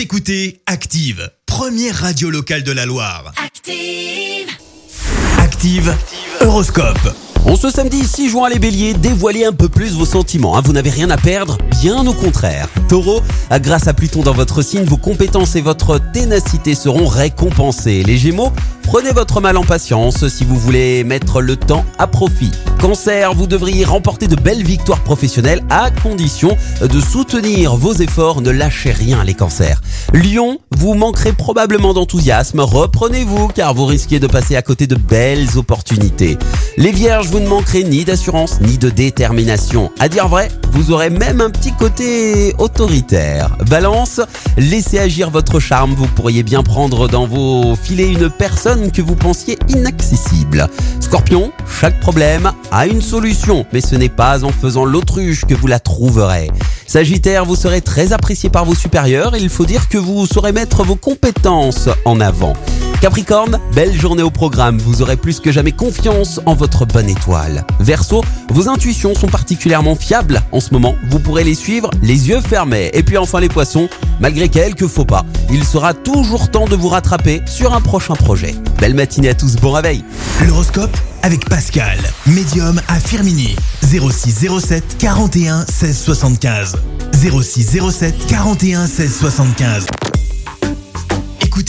Vous écoutez Active, première radio locale de la Loire. Active. Active, Horoscope. En ce samedi 6 juin, les béliers, dévoilez un peu plus vos sentiments. hein. Vous n'avez rien à perdre, bien au contraire. Taureau, ah, grâce à Pluton dans votre signe, vos compétences et votre ténacité seront récompensées. Les gémeaux, prenez votre mal en patience si vous voulez mettre le temps à profit. Cancer, vous devriez remporter de belles victoires professionnelles à condition de soutenir vos efforts. Ne lâchez rien les cancers. Lion, vous manquerez probablement d'enthousiasme. Reprenez-vous car vous risquez de passer à côté de belles opportunités. Les vierges, vous ne manquerez ni d'assurance ni de détermination. À dire vrai, vous aurez même un petit côté autoritaire. Balance, laissez agir votre charme. Vous pourriez bien prendre dans vos filets une personne que vous pensiez inaccessible. Scorpion, chaque problème a une solution, mais ce n'est pas en faisant l'autruche que vous la trouverez. Sagittaire, vous serez très apprécié par vos supérieurs et il faut dire que vous saurez mettre vos compétences en avant. Capricorne, belle journée au programme, vous aurez plus que jamais confiance en votre bonne étoile. Verseau, vos intuitions sont particulièrement fiables en ce moment, vous pourrez les suivre les yeux fermés. Et puis enfin les poissons, malgré quelques faux pas, il sera toujours temps de vous rattraper sur un prochain projet. Belle matinée à tous, bon réveil L'horoscope avec Pascal, médium à Firmini. 06 07 41 16 75. 06 07 41 16 75.